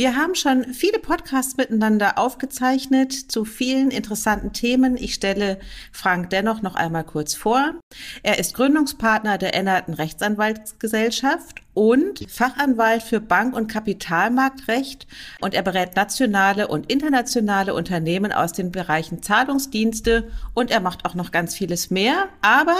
Wir haben schon viele Podcasts miteinander aufgezeichnet zu vielen interessanten Themen. Ich stelle Frank dennoch noch einmal kurz vor. Er ist Gründungspartner der Ennerten Rechtsanwaltsgesellschaft und Fachanwalt für Bank- und Kapitalmarktrecht und er berät nationale und internationale Unternehmen aus den Bereichen Zahlungsdienste und er macht auch noch ganz vieles mehr. Aber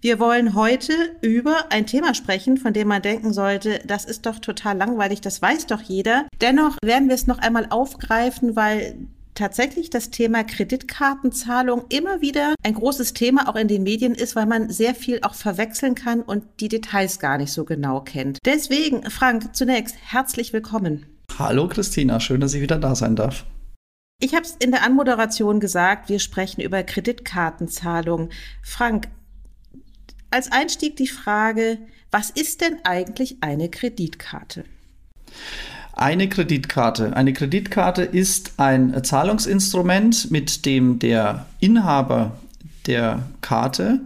wir wollen heute über ein Thema sprechen, von dem man denken sollte, das ist doch total langweilig, das weiß doch jeder. Dennoch werden wir es noch einmal aufgreifen, weil tatsächlich das Thema Kreditkartenzahlung immer wieder ein großes Thema auch in den Medien ist, weil man sehr viel auch verwechseln kann und die Details gar nicht so genau kennt. Deswegen, Frank, zunächst herzlich willkommen. Hallo Christina, schön, dass ich wieder da sein darf. Ich habe es in der Anmoderation gesagt, wir sprechen über Kreditkartenzahlung. Frank, als Einstieg die Frage, was ist denn eigentlich eine Kreditkarte? Eine Kreditkarte. Eine Kreditkarte ist ein Zahlungsinstrument, mit dem der Inhaber der Karte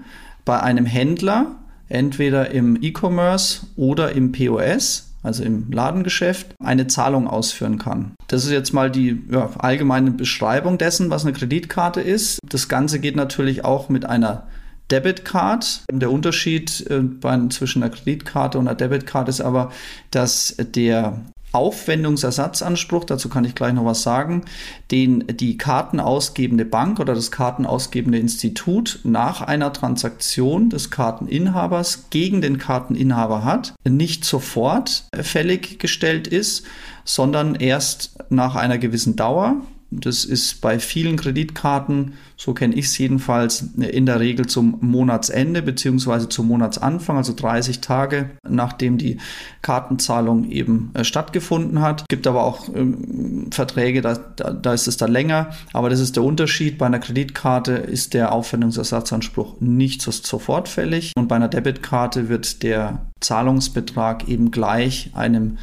bei einem Händler, entweder im E-Commerce oder im POS, also im Ladengeschäft, eine Zahlung ausführen kann. Das ist jetzt mal die ja, allgemeine Beschreibung dessen, was eine Kreditkarte ist. Das Ganze geht natürlich auch mit einer Debit Card. Der Unterschied äh, zwischen einer Kreditkarte und einer Debit Card ist aber, dass der Aufwendungsersatzanspruch, dazu kann ich gleich noch was sagen, den die kartenausgebende Bank oder das kartenausgebende Institut nach einer Transaktion des Karteninhabers gegen den Karteninhaber hat, nicht sofort fällig gestellt ist, sondern erst nach einer gewissen Dauer. Das ist bei vielen Kreditkarten, so kenne ich es jedenfalls, in der Regel zum Monatsende bzw. zum Monatsanfang, also 30 Tage nachdem die Kartenzahlung eben äh, stattgefunden hat. Es gibt aber auch ähm, Verträge, da, da, da, ist es dann länger, aber das ist der Unterschied. Bei einer Kreditkarte ist der Aufwendungsersatzanspruch nicht so, sofort fällig und bei einer Debitkarte wird der Zahlungsbetrag eben gleich einem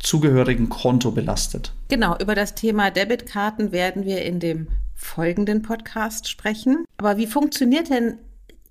zugehörigen Konto belastet. Genau, über das Thema Debitkarten werden wir in dem folgenden Podcast sprechen. Aber wie funktioniert denn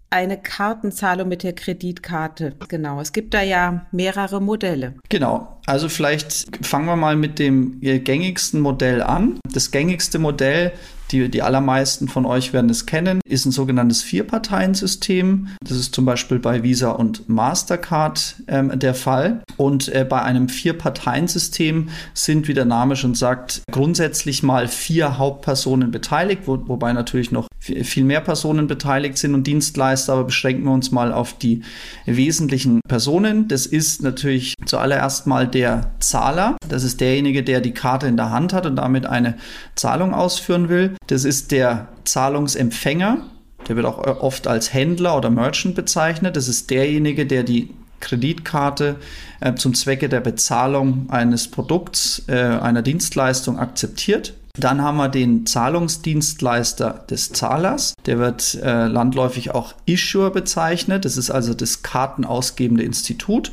eine Kartenzahlung mit der Kreditkarte? Genau, es gibt da ja mehrere Modelle. Genau, also vielleicht fangen wir mal mit dem gängigsten Modell an. Das gängigste Modell die, die allermeisten von euch werden es kennen, ist ein sogenanntes Vier-Parteien-System. Das ist zum Beispiel bei Visa und Mastercard ähm, der Fall. Und äh, bei einem Vier-Parteien-System sind, wie der Name schon sagt, grundsätzlich mal vier Hauptpersonen beteiligt, wo, wobei natürlich noch viel mehr Personen beteiligt sind und Dienstleister, aber beschränken wir uns mal auf die wesentlichen Personen. Das ist natürlich zuallererst mal der Zahler. Das ist derjenige, der die Karte in der Hand hat und damit eine Zahlung ausführen will. Das ist der Zahlungsempfänger. Der wird auch oft als Händler oder Merchant bezeichnet. Das ist derjenige, der die Kreditkarte äh, zum Zwecke der Bezahlung eines Produkts, äh, einer Dienstleistung akzeptiert. Dann haben wir den Zahlungsdienstleister des Zahlers. Der wird äh, landläufig auch Issuer bezeichnet. Das ist also das kartenausgebende Institut.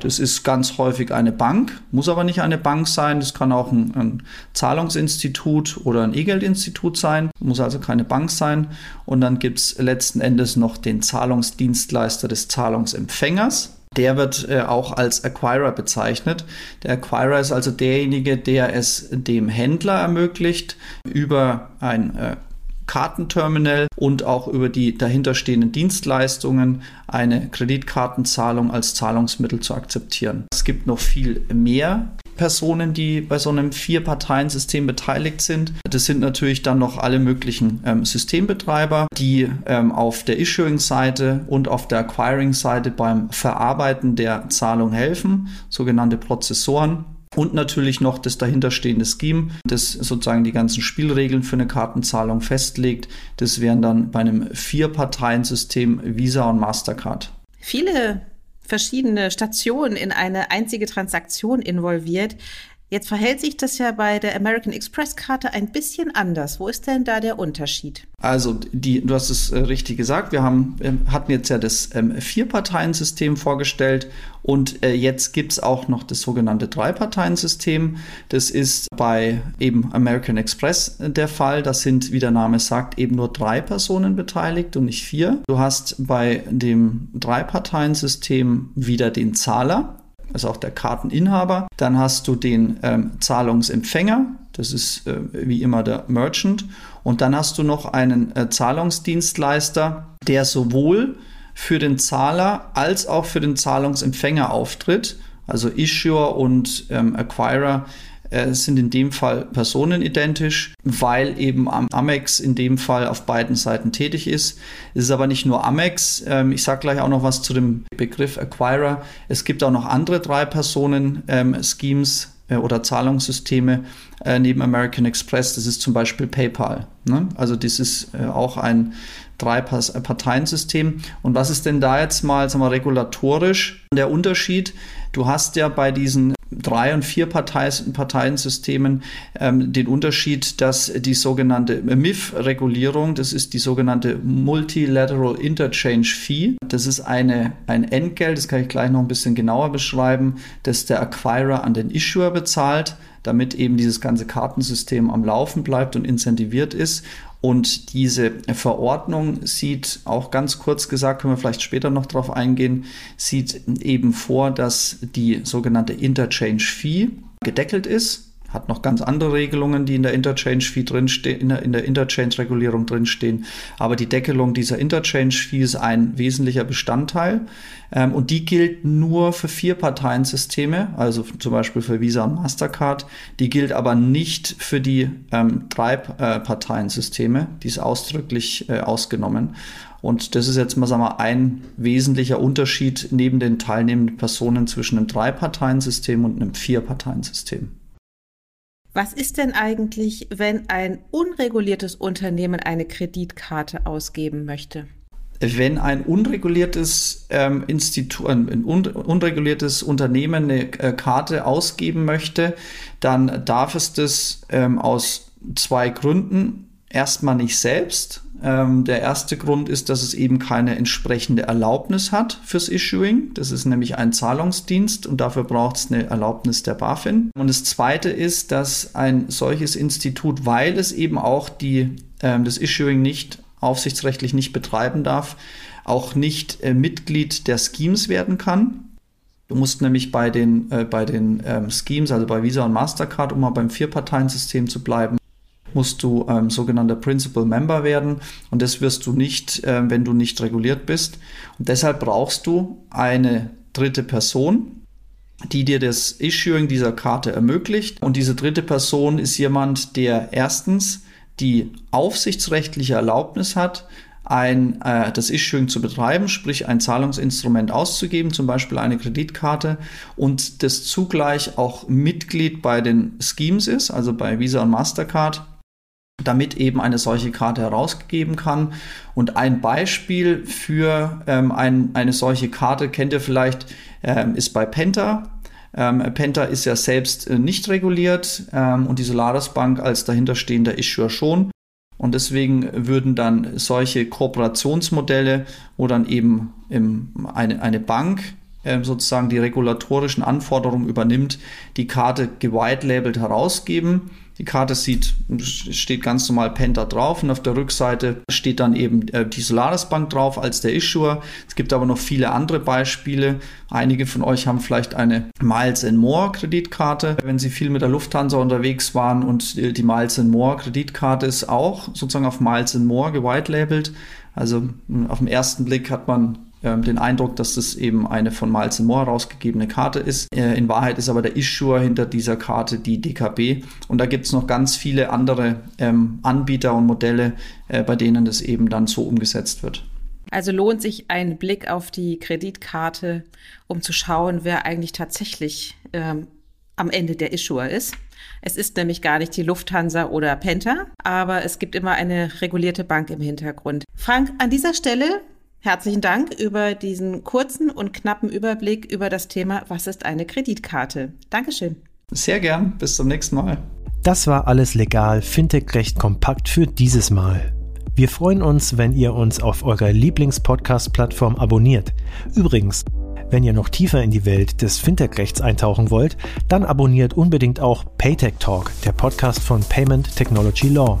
Das ist ganz häufig eine Bank, muss aber nicht eine Bank sein. Das kann auch ein, ein Zahlungsinstitut oder ein E-Geldinstitut sein, muss also keine Bank sein. Und dann gibt es letzten Endes noch den Zahlungsdienstleister des Zahlungsempfängers. Der wird äh, auch als Acquirer bezeichnet. Der Acquirer ist also derjenige, der es dem Händler ermöglicht, über ein äh, Kartenterminal und auch über die dahinterstehenden Dienstleistungen eine Kreditkartenzahlung als Zahlungsmittel zu akzeptieren. Es gibt noch viel mehr Personen, die bei so einem Vier-Parteien-System beteiligt sind. Das sind natürlich dann noch alle möglichen ähm, Systembetreiber, die ähm, auf der Issuing-Seite und auf der Acquiring-Seite beim Verarbeiten der Zahlung helfen, sogenannte Prozessoren und natürlich noch das dahinterstehende Scheme, das sozusagen die ganzen Spielregeln für eine Kartenzahlung festlegt. Das wären dann bei einem Vier-Parteien-System Visa und Mastercard. Viele verschiedene Stationen in eine einzige Transaktion involviert. Jetzt verhält sich das ja bei der American Express Karte ein bisschen anders. Wo ist denn da der Unterschied? Also, die, du hast es äh, richtig gesagt. Wir haben, äh, hatten jetzt ja das ähm, Vier-Parteien-System vorgestellt und äh, jetzt gibt es auch noch das sogenannte Drei-Parteien-System. Das ist bei eben American Express äh, der Fall. Da sind, wie der Name sagt, eben nur drei Personen beteiligt und nicht vier. Du hast bei dem Drei-Parteien-System wieder den Zahler also auch der Karteninhaber. Dann hast du den ähm, Zahlungsempfänger, das ist äh, wie immer der Merchant. Und dann hast du noch einen äh, Zahlungsdienstleister, der sowohl für den Zahler als auch für den Zahlungsempfänger auftritt. Also Issuer und ähm, Acquirer äh, sind in dem Fall personenidentisch, weil eben Amex in dem Fall auf beiden Seiten tätig ist. Es ist aber nicht nur Amex. Ähm, ich sage gleich auch noch was zu dem Begriff Acquirer. Es gibt auch noch andere drei Personen-Schemes ähm, äh, oder Zahlungssysteme äh, neben American Express. Das ist zum Beispiel PayPal. Ne? Also das ist äh, auch ein Drei-Parteien-System. Und was ist denn da jetzt mal sagen wir, regulatorisch der Unterschied? Du hast ja bei diesen drei- und vier Parteiensystemen ähm, den Unterschied, dass die sogenannte MIF-Regulierung, das ist die sogenannte Multilateral Interchange Fee, das ist eine, ein Entgelt, das kann ich gleich noch ein bisschen genauer beschreiben, das der Acquirer an den Issuer bezahlt, damit eben dieses ganze Kartensystem am Laufen bleibt und incentiviert ist. Und diese Verordnung sieht auch ganz kurz gesagt, können wir vielleicht später noch darauf eingehen, sieht eben vor, dass die sogenannte Interchange Fee gedeckelt ist hat noch ganz andere Regelungen, die in der Interchange-Fee drinstehen, in der, in der Interchange-Regulierung drinstehen. Aber die Deckelung dieser Interchange-Fee ist ein wesentlicher Bestandteil. Ähm, und die gilt nur für vier Parteiensysteme, also zum Beispiel für Visa und Mastercard. Die gilt aber nicht für die ähm, drei äh. Die ist ausdrücklich äh, ausgenommen. Und das ist jetzt mal sagen wir, ein wesentlicher Unterschied neben den teilnehmenden Personen zwischen einem Drei-Parteien-System und einem Vier-Parteien-System. Was ist denn eigentlich, wenn ein unreguliertes Unternehmen eine Kreditkarte ausgeben möchte? Wenn ein unreguliertes ähm, Institut, ein un unreguliertes Unternehmen eine äh, Karte ausgeben möchte, dann darf es das ähm, aus zwei Gründen. Erstmal nicht selbst, ähm, der erste Grund ist, dass es eben keine entsprechende Erlaubnis hat fürs Issuing. Das ist nämlich ein Zahlungsdienst und dafür braucht es eine Erlaubnis der BaFin. Und das zweite ist, dass ein solches Institut, weil es eben auch die, äh, das Issuing nicht aufsichtsrechtlich nicht betreiben darf, auch nicht äh, Mitglied der Schemes werden kann. Du musst nämlich bei den, äh, bei den ähm, Schemes, also bei Visa und Mastercard, um mal beim Vierparteiensystem zu bleiben, musst du ähm, sogenannter Principal Member werden und das wirst du nicht, äh, wenn du nicht reguliert bist. Und deshalb brauchst du eine dritte Person, die dir das Issuing dieser Karte ermöglicht. Und diese dritte Person ist jemand, der erstens die aufsichtsrechtliche Erlaubnis hat, ein, äh, das Issuing zu betreiben, sprich ein Zahlungsinstrument auszugeben, zum Beispiel eine Kreditkarte und das zugleich auch Mitglied bei den Schemes ist, also bei Visa und Mastercard damit eben eine solche Karte herausgegeben kann. Und ein Beispiel für ähm, ein, eine solche Karte kennt ihr vielleicht, ähm, ist bei Penta. Ähm, Penta ist ja selbst äh, nicht reguliert ähm, und die Solaris Bank als dahinterstehender Issuer schon. Und deswegen würden dann solche Kooperationsmodelle, wo dann eben eine, eine Bank ähm, sozusagen die regulatorischen Anforderungen übernimmt, die Karte gewitelabelt herausgeben die Karte sieht, steht ganz normal Penta drauf und auf der Rückseite steht dann eben äh, die Solaris Bank drauf als der Issuer. Es gibt aber noch viele andere Beispiele. Einige von euch haben vielleicht eine Miles More Kreditkarte, wenn sie viel mit der Lufthansa unterwegs waren und äh, die Miles More Kreditkarte ist auch sozusagen auf Miles More gewitelabelt. Also auf den ersten Blick hat man ähm, den Eindruck, dass das eben eine von Miles Moore herausgegebene Karte ist. Äh, in Wahrheit ist aber der Issuer hinter dieser Karte die DKB. Und da gibt es noch ganz viele andere ähm, Anbieter und Modelle, äh, bei denen das eben dann so umgesetzt wird. Also lohnt sich ein Blick auf die Kreditkarte, um zu schauen, wer eigentlich tatsächlich ähm, am Ende der Issuer ist. Es ist nämlich gar nicht die Lufthansa oder Penta, aber es gibt immer eine regulierte Bank im Hintergrund. Frank, an dieser Stelle Herzlichen Dank über diesen kurzen und knappen Überblick über das Thema Was ist eine Kreditkarte? Dankeschön. Sehr gern. Bis zum nächsten Mal. Das war alles legal, Fintech recht kompakt für dieses Mal. Wir freuen uns, wenn ihr uns auf eurer Lieblings-Podcast-Plattform abonniert. Übrigens, wenn ihr noch tiefer in die Welt des Fintech-Rechts eintauchen wollt, dann abonniert unbedingt auch Paytech Talk, der Podcast von Payment Technology Law.